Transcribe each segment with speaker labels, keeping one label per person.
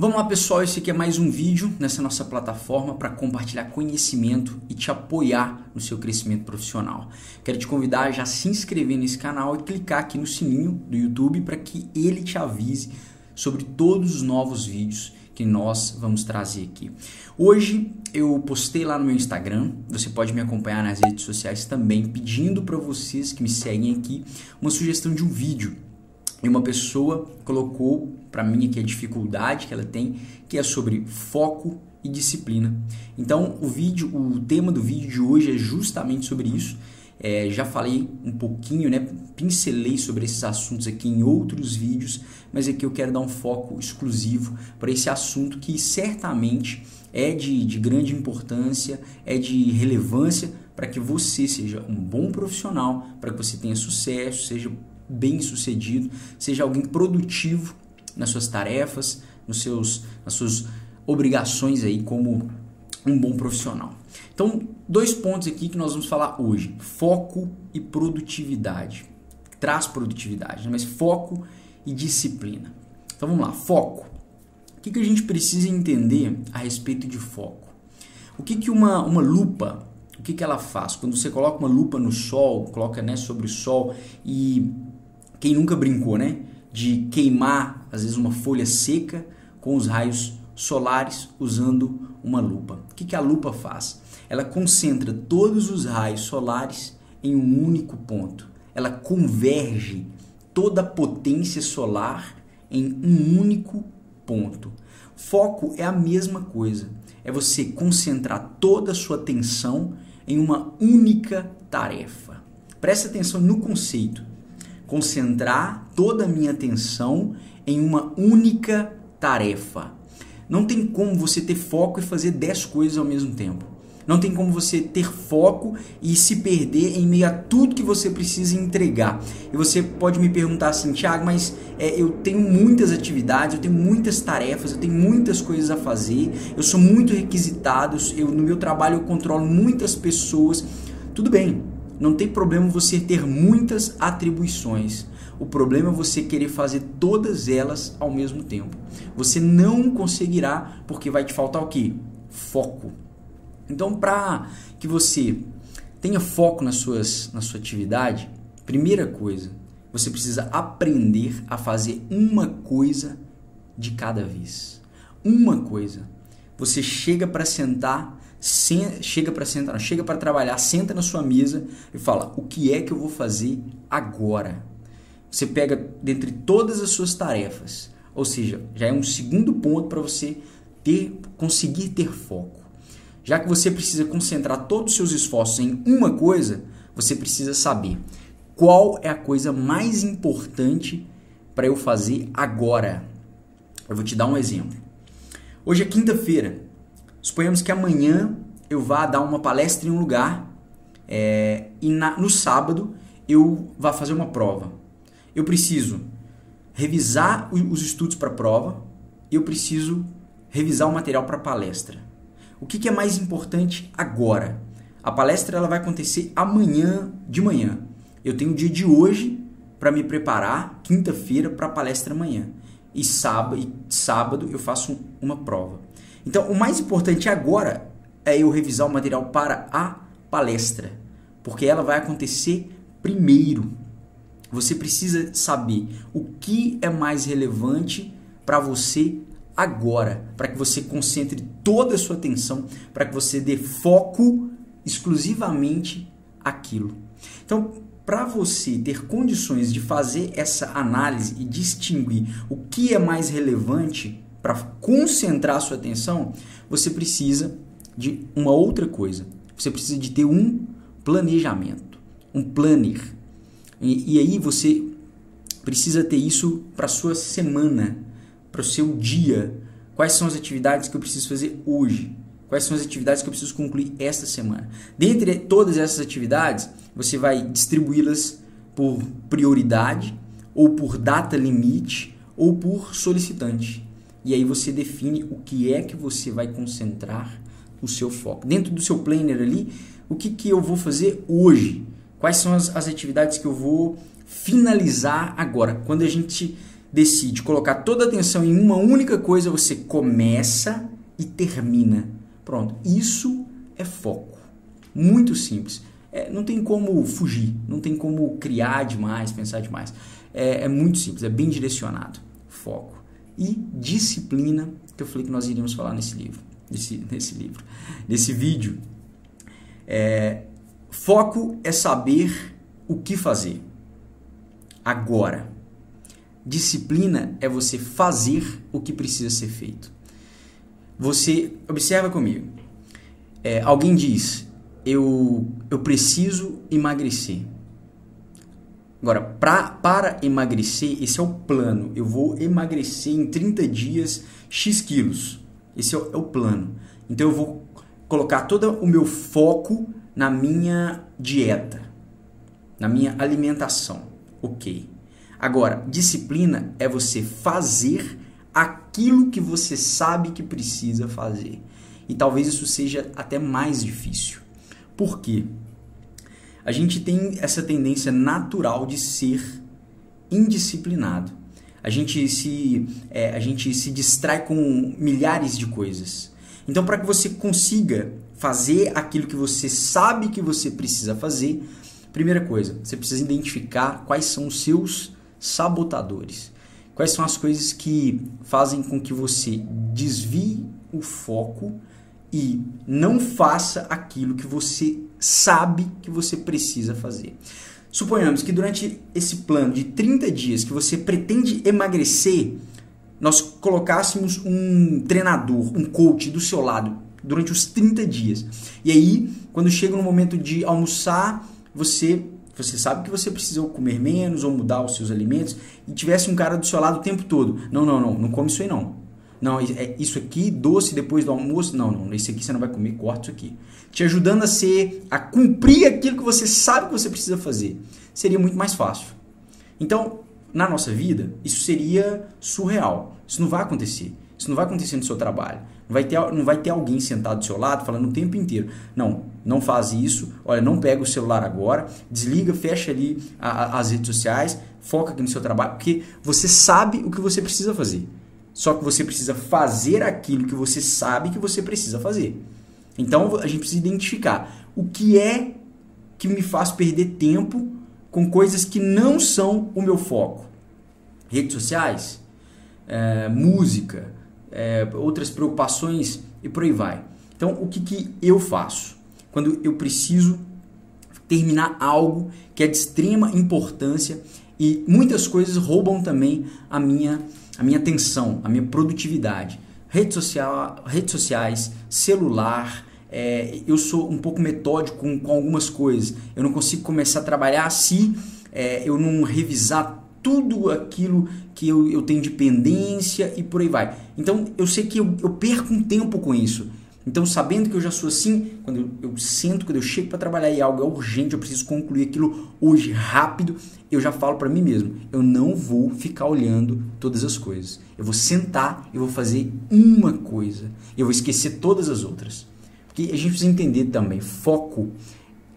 Speaker 1: Vamos lá, pessoal. Esse aqui é mais um vídeo nessa nossa plataforma para compartilhar conhecimento e te apoiar no seu crescimento profissional. Quero te convidar a já se inscrever nesse canal e clicar aqui no sininho do YouTube para que ele te avise sobre todos os novos vídeos que nós vamos trazer aqui. Hoje eu postei lá no meu Instagram, você pode me acompanhar nas redes sociais também, pedindo para vocês que me seguem aqui uma sugestão de um vídeo e uma pessoa colocou para mim aqui a dificuldade que ela tem, que é sobre foco e disciplina. Então, o vídeo, o tema do vídeo de hoje é justamente sobre isso. É, já falei um pouquinho, né? Pincelei sobre esses assuntos aqui em outros vídeos, mas aqui eu quero dar um foco exclusivo para esse assunto que certamente é de, de grande importância, é de relevância para que você seja um bom profissional, para que você tenha sucesso, seja bem sucedido, seja alguém produtivo nas suas tarefas, nos seus, nas suas obrigações aí como um bom profissional. Então, dois pontos aqui que nós vamos falar hoje: foco e produtividade. Traz produtividade, né? mas foco e disciplina. Então vamos lá, foco. O que, que a gente precisa entender a respeito de foco? O que, que uma, uma lupa, o que, que ela faz? Quando você coloca uma lupa no sol, coloca né, sobre o sol e quem nunca brincou, né? De queimar, às vezes, uma folha seca com os raios solares usando uma lupa. O que, que a lupa faz? Ela concentra todos os raios solares em um único ponto. Ela converge toda a potência solar em um único ponto. Foco é a mesma coisa. É você concentrar toda a sua atenção em uma única tarefa. Preste atenção no conceito concentrar toda a minha atenção em uma única tarefa. Não tem como você ter foco e fazer 10 coisas ao mesmo tempo. Não tem como você ter foco e se perder em meio a tudo que você precisa entregar. E você pode me perguntar assim, Thiago, mas é, eu tenho muitas atividades, eu tenho muitas tarefas, eu tenho muitas coisas a fazer, eu sou muito requisitado, eu, no meu trabalho eu controlo muitas pessoas. Tudo bem, não tem problema você ter muitas atribuições. O problema é você querer fazer todas elas ao mesmo tempo. Você não conseguirá porque vai te faltar o quê? Foco. Então, para que você tenha foco nas suas, na sua atividade, primeira coisa, você precisa aprender a fazer uma coisa de cada vez. Uma coisa. Você chega para sentar chega para sentar, não, chega para trabalhar, senta na sua mesa e fala: "O que é que eu vou fazer agora?". Você pega dentre todas as suas tarefas, ou seja, já é um segundo ponto para você ter conseguir ter foco. Já que você precisa concentrar todos os seus esforços em uma coisa, você precisa saber qual é a coisa mais importante para eu fazer agora. Eu vou te dar um exemplo. Hoje é quinta-feira. Suponhamos que amanhã eu vá dar uma palestra em um lugar é, e na, no sábado eu vá fazer uma prova. Eu preciso revisar os estudos para a prova e eu preciso revisar o material para a palestra. O que, que, é mais importante agora? A palestra ela vai acontecer amanhã de manhã. Eu tenho o dia de hoje para me preparar, quinta-feira, para a palestra amanhã. E sábado, e sábado eu faço uma prova. Então, o mais importante agora é eu revisar o material para a palestra, porque ela vai acontecer primeiro. Você precisa saber o que é mais relevante para você agora, para que você concentre toda a sua atenção, para que você dê foco exclusivamente aquilo. Então, para você ter condições de fazer essa análise e distinguir o que é mais relevante para concentrar sua atenção, você precisa de uma outra coisa. Você precisa de ter um planejamento, um planner. E, e aí você precisa ter isso para sua semana, para o seu dia. Quais são as atividades que eu preciso fazer hoje? Quais são as atividades que eu preciso concluir esta semana? Dentre todas essas atividades, você vai distribuí-las por prioridade, ou por data limite, ou por solicitante. E aí você define o que é que você vai concentrar o seu foco. Dentro do seu planner ali, o que, que eu vou fazer hoje? Quais são as, as atividades que eu vou finalizar agora? Quando a gente decide colocar toda a atenção em uma única coisa, você começa e termina. Pronto. Isso é foco. Muito simples. É, não tem como fugir, não tem como criar demais, pensar demais. É, é muito simples, é bem direcionado. Foco. E disciplina, que eu falei que nós iríamos falar nesse livro. Nesse, nesse livro. Nesse vídeo. É, foco é saber o que fazer. Agora. Disciplina é você fazer o que precisa ser feito. Você observa comigo. É, alguém diz: eu, eu preciso emagrecer. Agora, pra, para emagrecer, esse é o plano. Eu vou emagrecer em 30 dias X quilos. Esse é o, é o plano. Então eu vou colocar todo o meu foco na minha dieta, na minha alimentação. Ok. Agora, disciplina é você fazer aquilo que você sabe que precisa fazer. E talvez isso seja até mais difícil. Por quê? A gente tem essa tendência natural de ser indisciplinado. A gente se, é, a gente se distrai com milhares de coisas. Então, para que você consiga fazer aquilo que você sabe que você precisa fazer, primeira coisa, você precisa identificar quais são os seus sabotadores. Quais são as coisas que fazem com que você desvie o foco e não faça aquilo que você sabe que você precisa fazer. Suponhamos que durante esse plano de 30 dias que você pretende emagrecer, nós colocássemos um treinador, um coach do seu lado durante os 30 dias. E aí, quando chega no momento de almoçar, você você sabe que você precisa comer menos ou mudar os seus alimentos e tivesse um cara do seu lado o tempo todo. Não, não, não, não come isso aí não. Não, é isso aqui, doce depois do almoço. Não, não, esse aqui você não vai comer, corta isso aqui. Te ajudando a ser, a cumprir aquilo que você sabe que você precisa fazer. Seria muito mais fácil. Então, na nossa vida, isso seria surreal. Isso não vai acontecer. Isso não vai acontecer no seu trabalho. Não vai ter, não vai ter alguém sentado do seu lado falando o tempo inteiro. Não, não faz isso. Olha, não pega o celular agora. Desliga, fecha ali a, a, as redes sociais. Foca aqui no seu trabalho. Porque você sabe o que você precisa fazer. Só que você precisa fazer aquilo que você sabe que você precisa fazer. Então a gente precisa identificar o que é que me faz perder tempo com coisas que não são o meu foco. Redes sociais, é, música, é, outras preocupações e por aí vai. Então o que, que eu faço? Quando eu preciso terminar algo que é de extrema importância e muitas coisas roubam também a minha a minha atenção, a minha produtividade. Rede social, redes sociais, celular, é, eu sou um pouco metódico com, com, algumas coisas. Eu não consigo começar a trabalhar se é, eu não revisar tudo aquilo que eu, eu tenho de pendência e por aí vai. Então eu sei que eu, eu perco um tempo com isso. Então, sabendo que eu já sou assim, quando eu, eu sento, quando eu chego para trabalhar e algo é urgente, eu preciso concluir aquilo hoje rápido, eu já falo para mim mesmo, eu não vou ficar olhando todas as coisas. Eu vou sentar e vou fazer uma coisa. Eu vou esquecer todas as outras. Porque a gente precisa entender também, foco,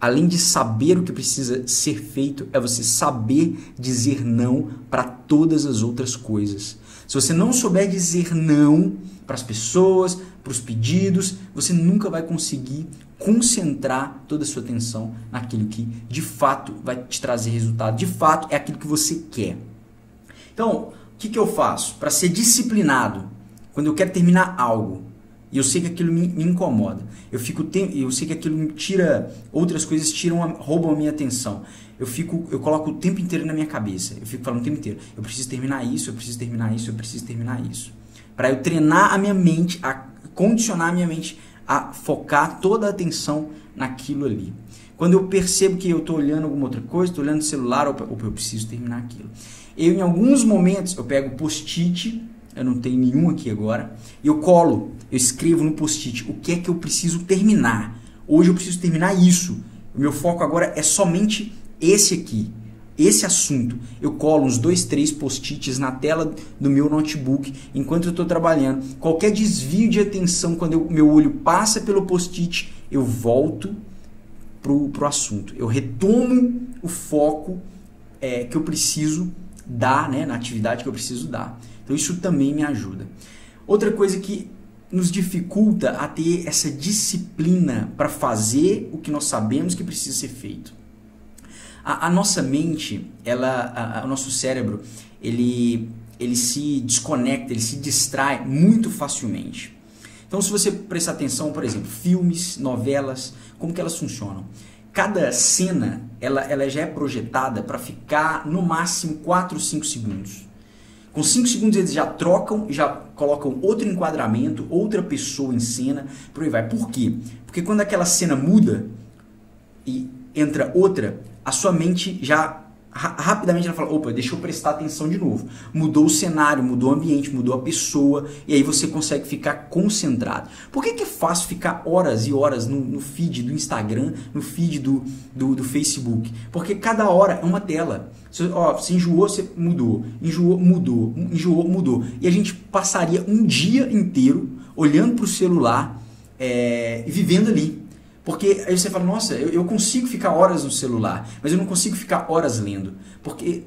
Speaker 1: além de saber o que precisa ser feito, é você saber dizer não para todas as outras coisas. Se você não souber dizer não para as pessoas, para os pedidos, você nunca vai conseguir concentrar toda a sua atenção naquilo que de fato vai te trazer resultado, de fato é aquilo que você quer. Então, o que, que eu faço para ser disciplinado quando eu quero terminar algo? E eu sei que aquilo me, me incomoda. Eu fico eu sei que aquilo me tira outras coisas tiram roubam a minha atenção. Eu fico eu coloco o tempo inteiro na minha cabeça. Eu fico falando o tempo inteiro. Eu preciso terminar isso, eu preciso terminar isso, eu preciso terminar isso. Para eu treinar a minha mente a condicionar a minha mente a focar toda a atenção naquilo ali. Quando eu percebo que eu estou olhando alguma outra coisa, estou olhando o celular, ou, ou eu preciso terminar aquilo. Eu, em alguns momentos, eu pego post-it, eu não tenho nenhum aqui agora, e eu colo, eu escrevo no post-it o que é que eu preciso terminar. Hoje eu preciso terminar isso. O meu foco agora é somente esse aqui esse assunto, eu colo uns dois, três post-its na tela do meu notebook enquanto eu estou trabalhando. Qualquer desvio de atenção, quando o meu olho passa pelo post-it, eu volto pro, pro assunto. Eu retomo o foco é, que eu preciso dar, né, na atividade que eu preciso dar. Então isso também me ajuda. Outra coisa que nos dificulta a ter essa disciplina para fazer o que nós sabemos que precisa ser feito. A, a nossa mente, ela, a, o nosso cérebro, ele, ele se desconecta, ele se distrai muito facilmente. Então, se você prestar atenção, por exemplo, filmes, novelas, como que elas funcionam? Cada cena, ela, ela já é projetada para ficar no máximo 4 ou 5 segundos. Com 5 segundos eles já trocam, já colocam outro enquadramento, outra pessoa em cena, por aí vai. Por quê? Porque quando aquela cena muda e entra outra, a sua mente já rapidamente ela fala, opa, deixa eu prestar atenção de novo. Mudou o cenário, mudou o ambiente, mudou a pessoa, e aí você consegue ficar concentrado. Por que, que é fácil ficar horas e horas no, no feed do Instagram, no feed do, do, do, Facebook? Porque cada hora é uma tela. Você, ó, enjoou, você mudou. Enjoou, mudou. Enjoou, mudou. E a gente passaria um dia inteiro olhando para o celular é, e vivendo ali. Porque aí você fala, nossa, eu, eu consigo ficar horas no celular, mas eu não consigo ficar horas lendo. Porque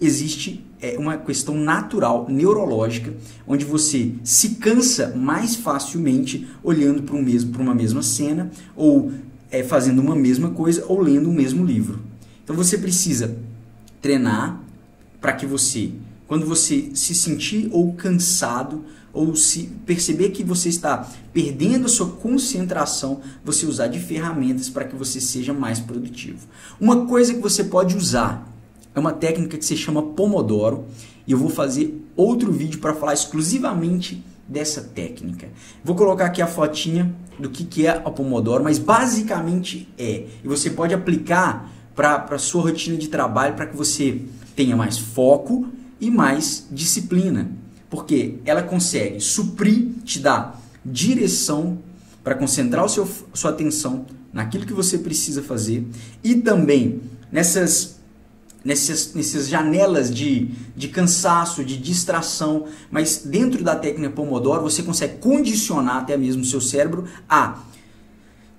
Speaker 1: existe é, uma questão natural, neurológica, onde você se cansa mais facilmente olhando para um mesmo, uma mesma cena, ou é, fazendo uma mesma coisa, ou lendo o mesmo livro. Então você precisa treinar para que você, quando você se sentir ou cansado, ou se perceber que você está perdendo a sua concentração, você usar de ferramentas para que você seja mais produtivo. Uma coisa que você pode usar é uma técnica que se chama Pomodoro e eu vou fazer outro vídeo para falar exclusivamente dessa técnica. Vou colocar aqui a fotinha do que, que é a Pomodoro, mas basicamente é. E você pode aplicar para a sua rotina de trabalho para que você tenha mais foco e mais disciplina porque ela consegue suprir, te dar direção para concentrar o seu, sua atenção naquilo que você precisa fazer e também nessas nessas, nessas janelas de, de cansaço, de distração, mas dentro da técnica Pomodoro você consegue condicionar até mesmo o seu cérebro a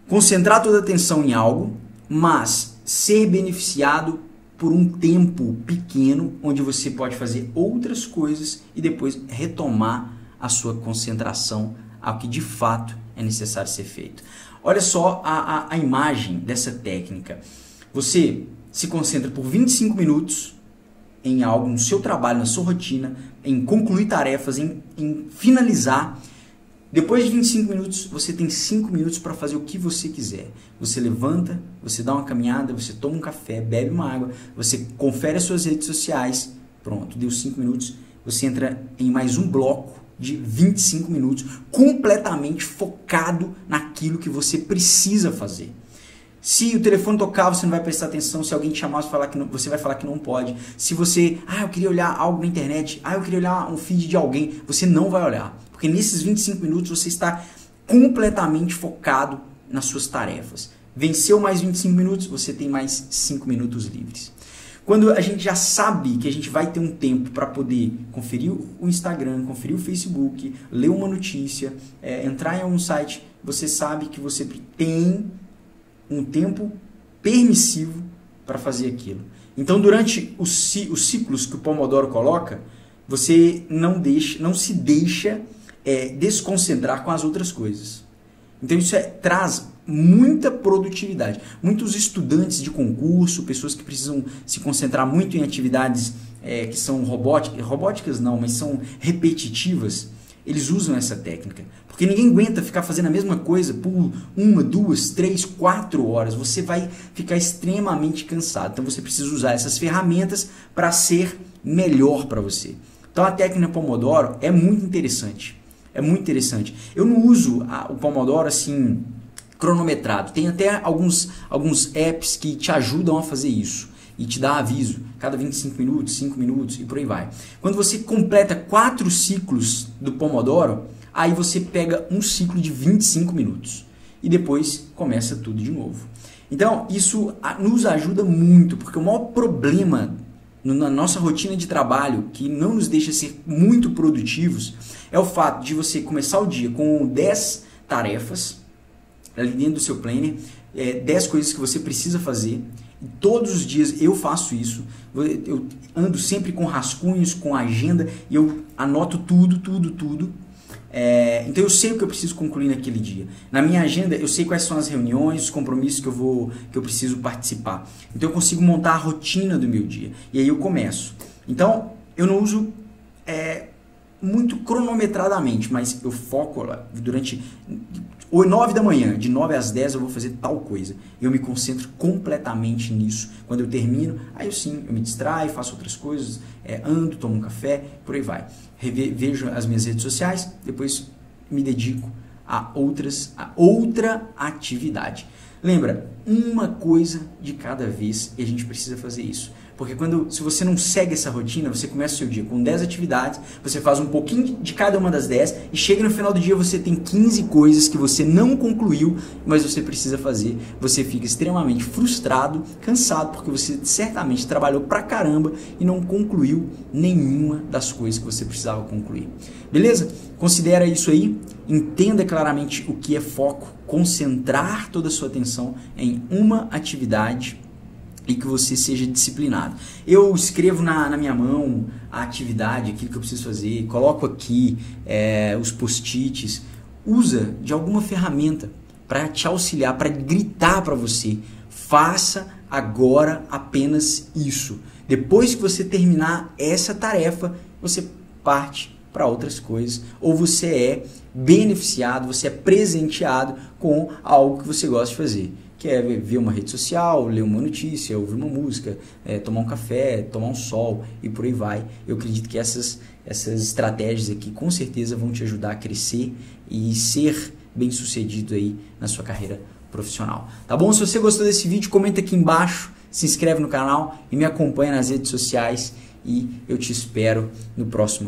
Speaker 1: concentrar toda a atenção em algo, mas ser beneficiado por um tempo pequeno onde você pode fazer outras coisas e depois retomar a sua concentração ao que de fato é necessário ser feito. Olha só a, a, a imagem dessa técnica. Você se concentra por 25 minutos em algo, no seu trabalho, na sua rotina, em concluir tarefas, em, em finalizar depois de 25 minutos, você tem 5 minutos para fazer o que você quiser. Você levanta, você dá uma caminhada, você toma um café, bebe uma água, você confere as suas redes sociais. Pronto, deu 5 minutos. Você entra em mais um bloco de 25 minutos, completamente focado naquilo que você precisa fazer. Se o telefone tocar, você não vai prestar atenção. Se alguém te chamar, você, falar que não, você vai falar que não pode. Se você, ah, eu queria olhar algo na internet, ah, eu queria olhar um feed de alguém, você não vai olhar. Porque nesses 25 minutos você está completamente focado nas suas tarefas. Venceu mais 25 minutos, você tem mais 5 minutos livres. Quando a gente já sabe que a gente vai ter um tempo para poder conferir o Instagram, conferir o Facebook, ler uma notícia, é, entrar em algum site, você sabe que você tem um tempo permissivo para fazer aquilo. Então, durante os, os ciclos que o Pomodoro coloca, você não deixa, não se deixa é, desconcentrar com as outras coisas. Então isso é, traz muita produtividade. Muitos estudantes de concurso, pessoas que precisam se concentrar muito em atividades é, que são robóticas, robóticas não, mas são repetitivas, eles usam essa técnica. Porque ninguém aguenta ficar fazendo a mesma coisa por uma, duas, três, quatro horas. Você vai ficar extremamente cansado. Então você precisa usar essas ferramentas para ser melhor para você. Então a técnica Pomodoro é muito interessante. É muito interessante. Eu não uso a, o Pomodoro assim cronometrado. Tem até alguns, alguns apps que te ajudam a fazer isso e te dá aviso cada 25 minutos, 5 minutos e por aí vai. Quando você completa quatro ciclos do Pomodoro, aí você pega um ciclo de 25 minutos e depois começa tudo de novo. Então, isso nos ajuda muito, porque o maior problema na nossa rotina de trabalho que não nos deixa ser muito produtivos é o fato de você começar o dia com 10 tarefas ali dentro do seu planner, é, 10 coisas que você precisa fazer Todos os dias eu faço isso. Eu ando sempre com rascunhos, com agenda e eu anoto tudo, tudo, tudo. É, então eu sei o que eu preciso concluir naquele dia. Na minha agenda eu sei quais são as reuniões, os compromissos que eu vou, que eu preciso participar. Então eu consigo montar a rotina do meu dia. E aí eu começo. Então eu não uso é, muito cronometradamente, mas eu foco lá durante 9 da manhã, de 9 às 10 eu vou fazer tal coisa. Eu me concentro completamente nisso. Quando eu termino, aí eu sim, eu me distraio, faço outras coisas, é, ando, tomo um café, por aí vai. Reve, vejo as minhas redes sociais, depois me dedico a outras a outra atividade. Lembra, uma coisa de cada vez e a gente precisa fazer isso. Porque quando, se você não segue essa rotina, você começa o seu dia com 10 atividades, você faz um pouquinho de cada uma das 10 e chega no final do dia você tem 15 coisas que você não concluiu, mas você precisa fazer. Você fica extremamente frustrado, cansado, porque você certamente trabalhou pra caramba e não concluiu nenhuma das coisas que você precisava concluir. Beleza? Considera isso aí, entenda claramente o que é foco, concentrar toda a sua atenção em uma atividade e que você seja disciplinado. Eu escrevo na, na minha mão a atividade, aquilo que eu preciso fazer, coloco aqui é, os post-its. Usa de alguma ferramenta para te auxiliar, para gritar para você. Faça agora apenas isso. Depois que você terminar essa tarefa, você parte para outras coisas, ou você é beneficiado, você é presenteado com algo que você gosta de fazer que é ver uma rede social, ler uma notícia, ouvir uma música, é, tomar um café, tomar um sol e por aí vai. Eu acredito que essas, essas estratégias aqui com certeza vão te ajudar a crescer e ser bem sucedido aí na sua carreira profissional. Tá bom? Se você gostou desse vídeo, comenta aqui embaixo, se inscreve no canal e me acompanha nas redes sociais e eu te espero no próximo vídeo.